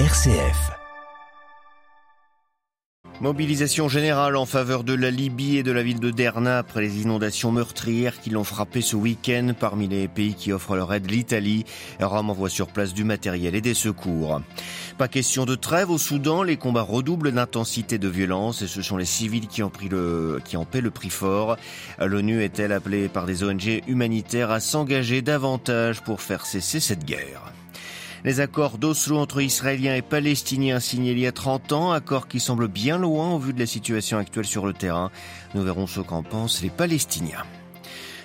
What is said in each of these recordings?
RCF. Mobilisation générale en faveur de la Libye et de la ville de Derna après les inondations meurtrières qui l'ont frappé ce week-end. Parmi les pays qui offrent leur aide, l'Italie. Rome envoie sur place du matériel et des secours. Pas question de trêve au Soudan. Les combats redoublent d'intensité de violence et ce sont les civils qui en, pris le, qui en paient le prix fort. L'ONU est-elle appelée par des ONG humanitaires à s'engager davantage pour faire cesser cette guerre? Les accords d'Oslo entre Israéliens et Palestiniens signés il y a 30 ans, accords qui semblent bien loin au vu de la situation actuelle sur le terrain. Nous verrons ce qu'en pensent les Palestiniens.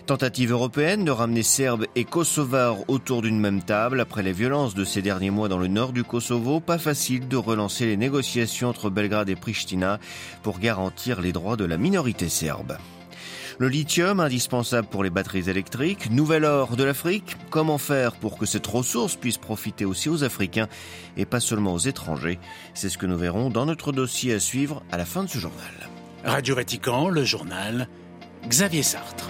Tentative européenne de ramener Serbes et Kosovars autour d'une même table après les violences de ces derniers mois dans le nord du Kosovo. Pas facile de relancer les négociations entre Belgrade et Pristina pour garantir les droits de la minorité serbe. Le lithium, indispensable pour les batteries électriques. Nouvel or de l'Afrique. Comment faire pour que cette ressource puisse profiter aussi aux Africains et pas seulement aux étrangers? C'est ce que nous verrons dans notre dossier à suivre à la fin de ce journal. Radio Vatican, le journal, Xavier Sartre.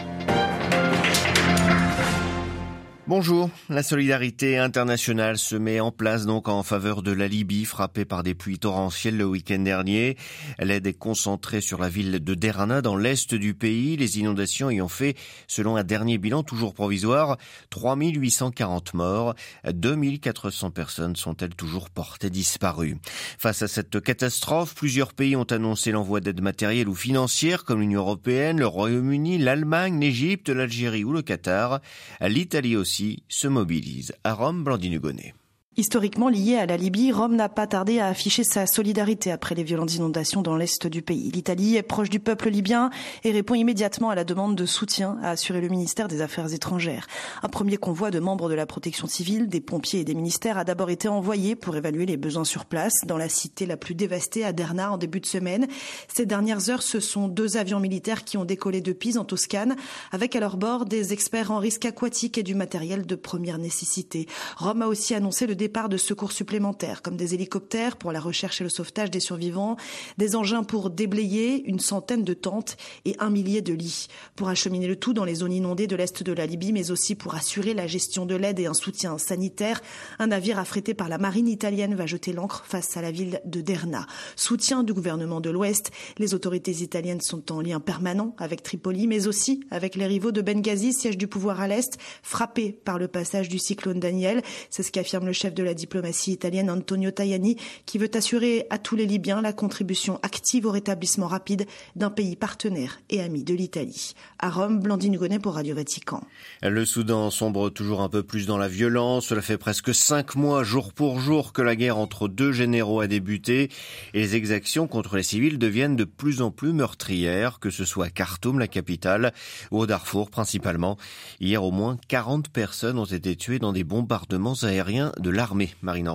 Bonjour. La solidarité internationale se met en place donc en faveur de la Libye frappée par des pluies torrentielles le week-end dernier. L'aide est concentrée sur la ville de Derana dans l'est du pays. Les inondations y ont fait, selon un dernier bilan toujours provisoire, 3840 morts. 2400 personnes sont-elles toujours portées disparues? Face à cette catastrophe, plusieurs pays ont annoncé l'envoi d'aide matérielle ou financière comme l'Union européenne, le Royaume-Uni, l'Allemagne, l'Égypte, l'Algérie ou le Qatar. L'Italie aussi se mobilise. À Rome, Blandine Hugonnet. Historiquement lié à la Libye, Rome n'a pas tardé à afficher sa solidarité après les violentes inondations dans l'est du pays. L'Italie est proche du peuple libyen et répond immédiatement à la demande de soutien, a assuré le ministère des Affaires étrangères. Un premier convoi de membres de la protection civile, des pompiers et des ministères a d'abord été envoyé pour évaluer les besoins sur place dans la cité la plus dévastée à Derna en début de semaine. Ces dernières heures, ce sont deux avions militaires qui ont décollé de Pise en Toscane avec à leur bord des experts en risque aquatique et du matériel de première nécessité. Rome a aussi annoncé le départ de secours supplémentaires, comme des hélicoptères pour la recherche et le sauvetage des survivants, des engins pour déblayer, une centaine de tentes et un millier de lits, pour acheminer le tout dans les zones inondées de l'est de la Libye, mais aussi pour assurer la gestion de l'aide et un soutien sanitaire. Un navire affrété par la marine italienne va jeter l'ancre face à la ville de Derna. Soutien du gouvernement de l'Ouest, les autorités italiennes sont en lien permanent avec Tripoli, mais aussi avec les rivaux de Benghazi, siège du pouvoir à l'Est, frappé par le passage du cyclone Daniel. C'est ce qu'affirme le chef de la diplomatie italienne Antonio Tajani, qui veut assurer à tous les Libyens la contribution active au rétablissement rapide d'un pays partenaire et ami de l'Italie. À Rome, Blandine Hugonnet pour Radio Vatican. Le Soudan sombre toujours un peu plus dans la violence. Cela fait presque cinq mois, jour pour jour, que la guerre entre deux généraux a débuté et les exactions contre les civils deviennent de plus en plus meurtrières, que ce soit à Khartoum, la capitale, ou au Darfour principalement. Hier, au moins 40 personnes ont été tuées dans des bombardements aériens de l'armée, Marine.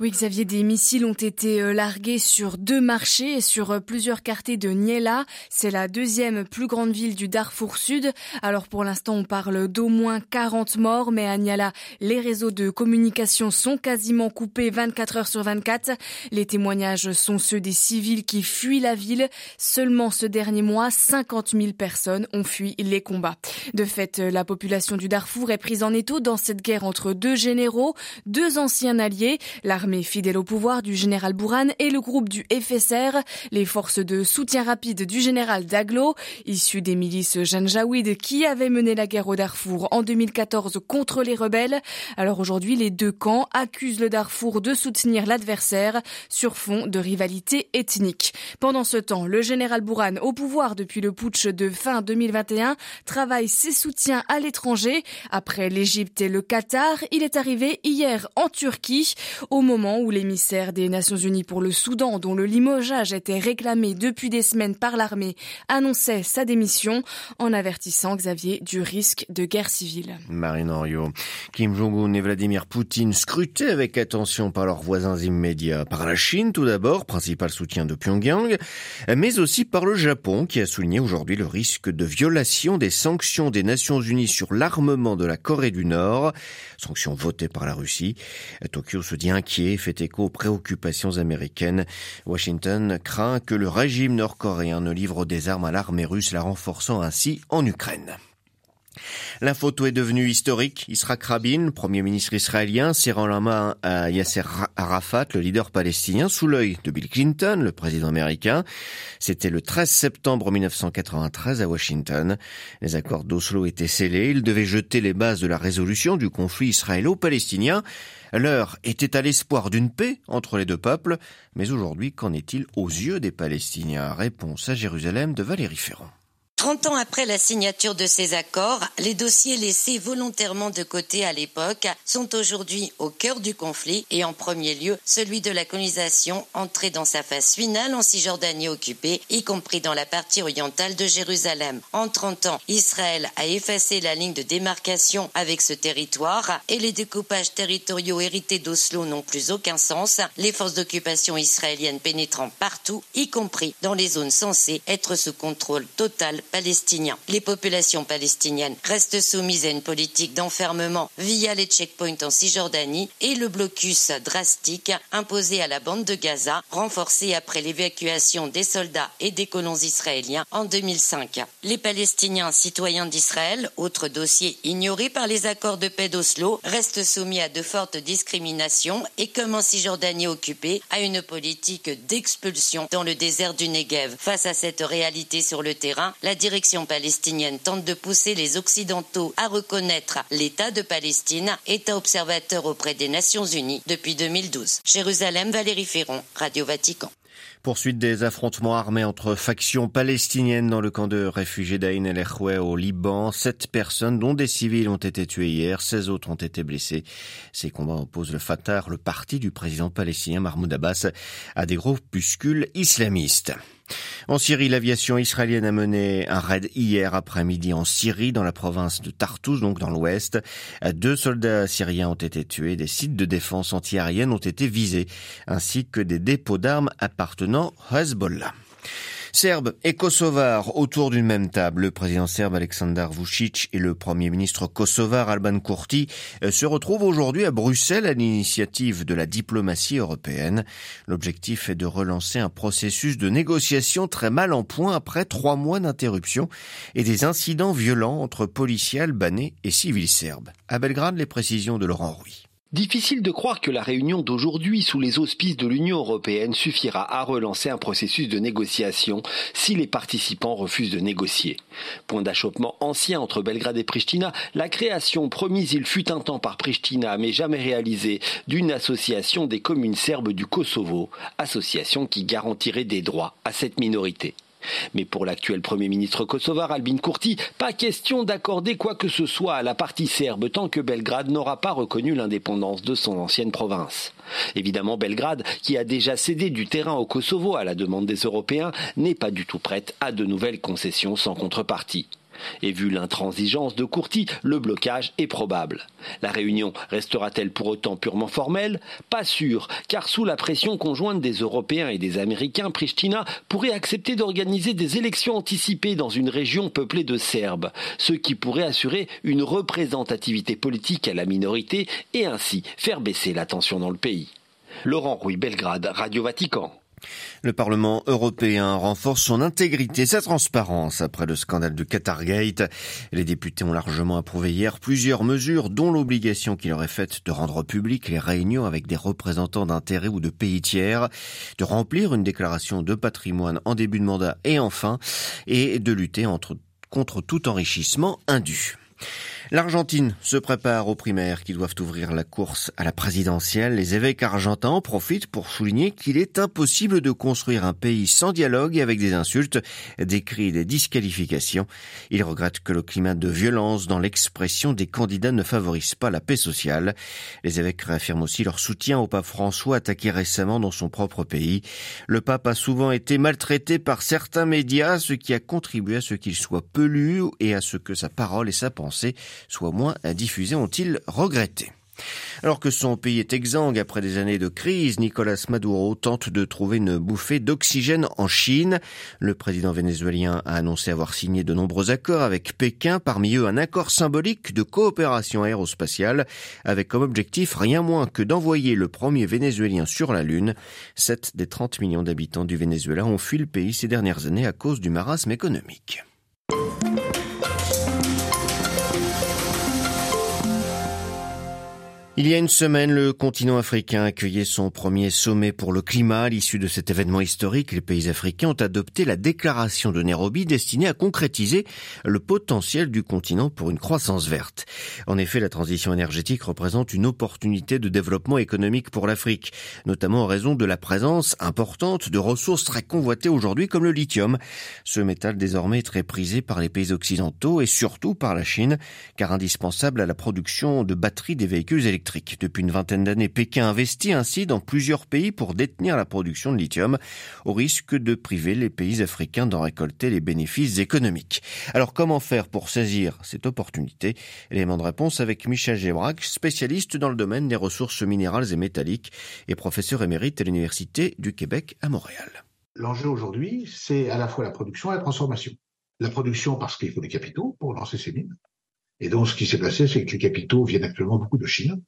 Oui, Xavier, des missiles ont été euh, largués sur deux marchés et sur euh, plusieurs quartiers de Niela. C'est la deuxième plus grande ville du Darfour Sud. Alors pour l'instant, on parle d'au moins 40 morts, mais à Niala, les réseaux de communication sont quasiment coupés 24 heures sur 24. Les témoignages sont ceux des civils qui fuient la ville. Seulement ce dernier mois, 50 000 personnes ont fui les combats. De fait, la population du Darfour est prise en étau dans cette guerre entre deux généraux, deux alliés, l'armée fidèle au pouvoir du général Bourhan et le groupe du FSR, les forces de soutien rapide du général Daglo, issus des milices Janjaweed qui avaient mené la guerre au Darfour en 2014 contre les rebelles. Alors aujourd'hui, les deux camps accusent le Darfour de soutenir l'adversaire sur fond de rivalité ethnique. Pendant ce temps, le général Bourhan, au pouvoir depuis le putsch de fin 2021, travaille ses soutiens à l'étranger. Après l'Égypte et le Qatar, il est arrivé hier en Turquie, au moment où l'émissaire des Nations Unies pour le Soudan, dont le limogeage était réclamé depuis des semaines par l'armée, annonçait sa démission en avertissant Xavier du risque de guerre civile. Marine Henriot, Kim Jong-un et Vladimir Poutine scrutés avec attention par leurs voisins immédiats, par la Chine tout d'abord, principal soutien de Pyongyang, mais aussi par le Japon qui a souligné aujourd'hui le risque de violation des sanctions des Nations Unies sur l'armement de la Corée du Nord, sanctions votées par la Russie. Tokyo se dit inquiet, fait écho aux préoccupations américaines. Washington craint que le régime nord-coréen ne livre des armes à l'armée russe, la renforçant ainsi en Ukraine. La photo est devenue historique. Yitzhak Rabin, premier ministre israélien, serrant la main à Yasser Arafat, le leader palestinien, sous l'œil de Bill Clinton, le président américain. C'était le 13 septembre 1993 à Washington. Les accords d'Oslo étaient scellés. Ils devaient jeter les bases de la résolution du conflit israélo-palestinien. L'heure était à l'espoir d'une paix entre les deux peuples. Mais aujourd'hui, qu'en est-il aux yeux des Palestiniens? Réponse à Jérusalem de Valérie Ferrand. Trente ans après la signature de ces accords, les dossiers laissés volontairement de côté à l'époque sont aujourd'hui au cœur du conflit et en premier lieu celui de la colonisation entrée dans sa phase finale en Cisjordanie occupée, y compris dans la partie orientale de Jérusalem. En 30 ans, Israël a effacé la ligne de démarcation avec ce territoire et les découpages territoriaux hérités d'Oslo n'ont plus aucun sens, les forces d'occupation israéliennes pénétrant partout, y compris dans les zones censées être sous contrôle total les populations palestiniennes restent soumises à une politique d'enfermement via les checkpoints en Cisjordanie et le blocus drastique imposé à la bande de Gaza, renforcé après l'évacuation des soldats et des colons israéliens en 2005. Les Palestiniens citoyens d'Israël, autre dossier ignoré par les accords de paix d'Oslo, restent soumis à de fortes discriminations et comme en Cisjordanie occupée, à une politique d'expulsion dans le désert du Negev. Face à cette réalité sur le terrain, la direction palestinienne tente de pousser les Occidentaux à reconnaître l'État de Palestine, État observateur auprès des Nations Unies depuis 2012. Jérusalem, Valérie Ferron, Radio Vatican. Poursuite des affrontements armés entre factions palestiniennes dans le camp de réfugiés d'Ain el au Liban. Sept personnes, dont des civils, ont été tuées hier. Seize autres ont été blessés. Ces combats opposent le Fatah, le parti du président palestinien Mahmoud Abbas, à des groupuscules islamistes. En Syrie, l'aviation israélienne a mené un raid hier après-midi en Syrie, dans la province de Tartus, donc dans l'ouest. Deux soldats syriens ont été tués, des sites de défense antiaérienne ont été visés, ainsi que des dépôts d'armes appartenant à Hezbollah. Serbes et Kosovars autour d'une même table. Le président serbe Aleksandar Vucic et le premier ministre kosovar Alban Kurti euh, se retrouvent aujourd'hui à Bruxelles à l'initiative de la diplomatie européenne. L'objectif est de relancer un processus de négociation très mal en point après trois mois d'interruption et des incidents violents entre policiers albanais et civils serbes. À Belgrade, les précisions de Laurent Rouy. Difficile de croire que la réunion d'aujourd'hui sous les auspices de l'Union européenne suffira à relancer un processus de négociation si les participants refusent de négocier. Point d'achoppement ancien entre Belgrade et Pristina, la création promise il fut un temps par Pristina mais jamais réalisée d'une association des communes serbes du Kosovo, association qui garantirait des droits à cette minorité. Mais pour l'actuel Premier ministre kosovar Albin Kurti, pas question d'accorder quoi que ce soit à la partie serbe tant que Belgrade n'aura pas reconnu l'indépendance de son ancienne province. Évidemment, Belgrade, qui a déjà cédé du terrain au Kosovo à la demande des Européens, n'est pas du tout prête à de nouvelles concessions sans contrepartie. Et vu l'intransigeance de Courty, le blocage est probable. La réunion restera-t-elle pour autant purement formelle? Pas sûr, car sous la pression conjointe des Européens et des Américains, Pristina pourrait accepter d'organiser des élections anticipées dans une région peuplée de Serbes, ce qui pourrait assurer une représentativité politique à la minorité et ainsi faire baisser la tension dans le pays. Laurent Rouy, Belgrade, Radio Vatican. Le Parlement européen renforce son intégrité, sa transparence après le scandale de Qatargate. Les députés ont largement approuvé hier plusieurs mesures, dont l'obligation qui leur faite de rendre publiques les réunions avec des représentants d'intérêts ou de pays tiers, de remplir une déclaration de patrimoine en début de mandat et enfin, et de lutter contre tout enrichissement indu. L'Argentine se prépare aux primaires qui doivent ouvrir la course à la présidentielle. Les évêques argentins en profitent pour souligner qu'il est impossible de construire un pays sans dialogue et avec des insultes, des cris des disqualifications. Ils regrettent que le climat de violence dans l'expression des candidats ne favorise pas la paix sociale. Les évêques réaffirment aussi leur soutien au pape François attaqué récemment dans son propre pays. Le pape a souvent été maltraité par certains médias, ce qui a contribué à ce qu'il soit peu lu et à ce que sa parole et sa pensée soit moins diffusés, ont-ils regretté? Alors que son pays est exsangue après des années de crise, Nicolas Maduro tente de trouver une bouffée d'oxygène en Chine. Le président vénézuélien a annoncé avoir signé de nombreux accords avec Pékin, parmi eux un accord symbolique de coopération aérospatiale, avec comme objectif rien moins que d'envoyer le premier Vénézuélien sur la Lune. Sept des 30 millions d'habitants du Venezuela ont fui le pays ces dernières années à cause du marasme économique. Il y a une semaine, le continent africain accueillait son premier sommet pour le climat. À l'issue de cet événement historique, les pays africains ont adopté la déclaration de Nairobi destinée à concrétiser le potentiel du continent pour une croissance verte. En effet, la transition énergétique représente une opportunité de développement économique pour l'Afrique, notamment en raison de la présence importante de ressources très convoitées aujourd'hui comme le lithium. Ce métal désormais très prisé par les pays occidentaux et surtout par la Chine, car indispensable à la production de batteries des véhicules électriques. Depuis une vingtaine d'années, Pékin investit ainsi dans plusieurs pays pour détenir la production de lithium, au risque de priver les pays africains d'en récolter les bénéfices économiques. Alors comment faire pour saisir cette opportunité? Élément de réponse avec Michel Gébrac, spécialiste dans le domaine des ressources minérales et métalliques et professeur émérite à l'Université du Québec à Montréal. L'enjeu aujourd'hui, c'est à la fois la production et la transformation. La production parce qu'il faut des capitaux pour lancer ces mines. Et donc, ce qui s'est passé, c'est que les capitaux viennent actuellement beaucoup de Chine.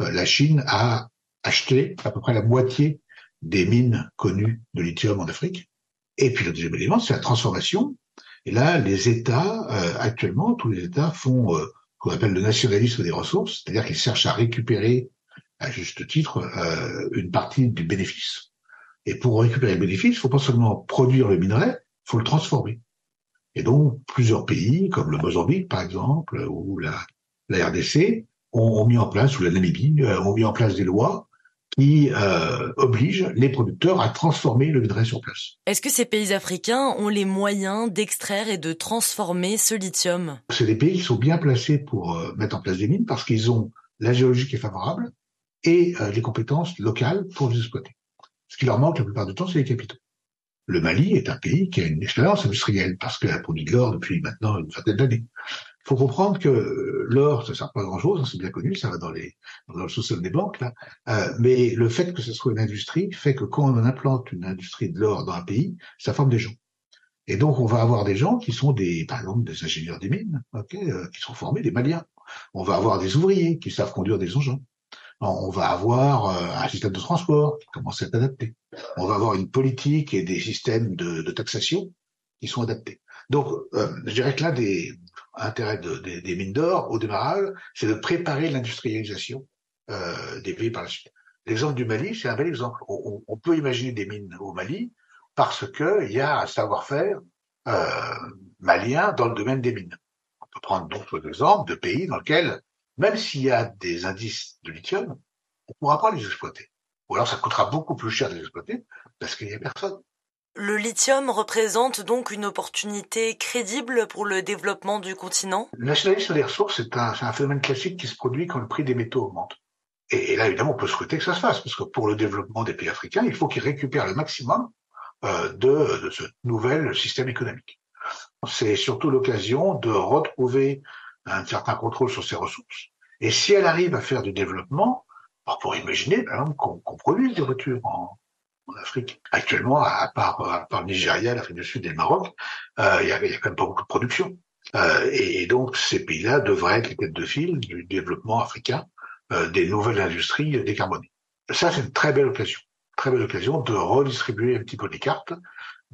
Euh, la Chine a acheté à peu près la moitié des mines connues de lithium en Afrique. Et puis le deuxième élément, c'est la transformation. Et là, les États, euh, actuellement, tous les États font euh, ce qu'on appelle le nationalisme des ressources, c'est-à-dire qu'ils cherchent à récupérer, à juste titre, euh, une partie du bénéfice. Et pour récupérer le bénéfice, il faut pas seulement produire le minerai, il faut le transformer. Et donc, plusieurs pays, comme le Mozambique, par exemple, ou la, la RDC, ont, mis en place, ou la Namibie, euh, ont mis en place des lois qui euh, obligent les producteurs à transformer le minerai sur place. Est-ce que ces pays africains ont les moyens d'extraire et de transformer ce lithium? C'est des pays qui sont bien placés pour euh, mettre en place des mines parce qu'ils ont la géologie qui est favorable et les compétences locales pour les exploiter. Ce qui leur manque la plupart du temps, c'est les capitaux. Le Mali est un pays qui a une expérience industrielle parce qu'elle a produit de l'or depuis maintenant une vingtaine d'années. Il faut comprendre que l'or, ça sert pas à grand chose, hein, c'est bien connu, ça va dans les dans le sous-sol des banques là. Euh, mais le fait que ce soit une industrie fait que quand on implante une industrie de l'or dans un pays, ça forme des gens. Et donc on va avoir des gens qui sont des, par exemple, des ingénieurs des mines, okay, euh, qui sont formés, des Maliens. On va avoir des ouvriers qui savent conduire des engins. On va avoir euh, un système de transport qui commence à être adapté. On va avoir une politique et des systèmes de, de taxation qui sont adaptés. Donc, euh, je dirais que l'un des intérêts de, des mines d'or au démarrage, c'est de préparer l'industrialisation euh, des pays par la suite. L'exemple du Mali, c'est un bel exemple. On, on, peut imaginer des mines au Mali parce qu'il y a un savoir-faire euh, malien dans le domaine des mines. On peut prendre d'autres exemples de pays dans lesquels, même s'il y a des indices de lithium, on ne pourra pas les exploiter. Ou alors ça coûtera beaucoup plus cher de les exploiter parce qu'il n'y a personne. Le lithium représente donc une opportunité crédible pour le développement du continent? Le nationalisme des ressources, c'est un, un, phénomène classique qui se produit quand le prix des métaux augmente. Et, là, évidemment, on peut souhaiter que ça se fasse, parce que pour le développement des pays africains, il faut qu'ils récupèrent le maximum euh, de, de ce nouvel système économique. C'est surtout l'occasion de retrouver un certain contrôle sur ces ressources. Et si elle arrive à faire du développement, on pourrait imaginer, par exemple, qu'on qu produise des voitures en, en Afrique. Actuellement, à part, à part le Nigeria, l'Afrique du Sud et le Maroc, euh, il y, a, y, a, quand même pas beaucoup de production. Euh, et, et, donc, ces pays-là devraient être les têtes de file du développement africain euh, des nouvelles industries décarbonées. Ça, c'est une très belle occasion. Très belle occasion de redistribuer un petit peu les cartes.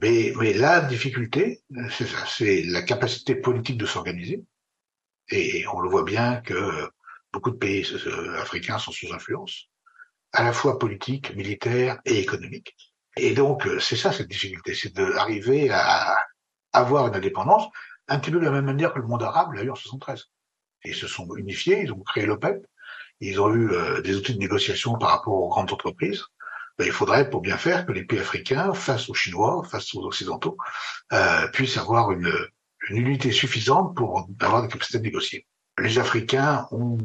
Mais, mais la difficulté, c'est ça, c'est la capacité politique de s'organiser. Et on le voit bien que beaucoup de pays euh, africains sont sous influence à la fois politique, militaire et économique. Et donc, euh, c'est ça cette difficulté, c'est d'arriver à avoir une indépendance un petit peu de la même manière que le monde arabe l'a eu en 73. Ils se sont unifiés, ils ont créé l'OPEP, ils ont eu euh, des outils de négociation par rapport aux grandes entreprises. Ben, il faudrait, pour bien faire, que les pays africains, face aux Chinois, face aux Occidentaux, euh, puissent avoir une, une unité suffisante pour avoir des capacités de négocier. Les Africains ont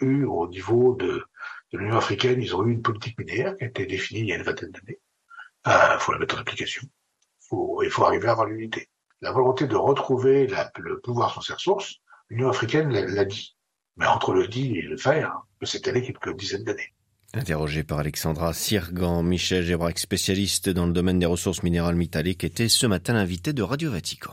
eu, au niveau de, de l'Union africaine, ils ont eu une politique minière qui a été définie il y a une vingtaine d'années. Il euh, faut la mettre en application. Faut, il faut arriver à avoir l'unité. La volonté de retrouver le pouvoir sur ses ressources, l'Union africaine l'a dit. Mais entre le dit et le faire, c'est allé quelques dizaines d'années. Interrogé par Alexandra Sirgan, Michel Gébrac, spécialiste dans le domaine des ressources minérales métalliques, était ce matin l'invité de Radio Vatican.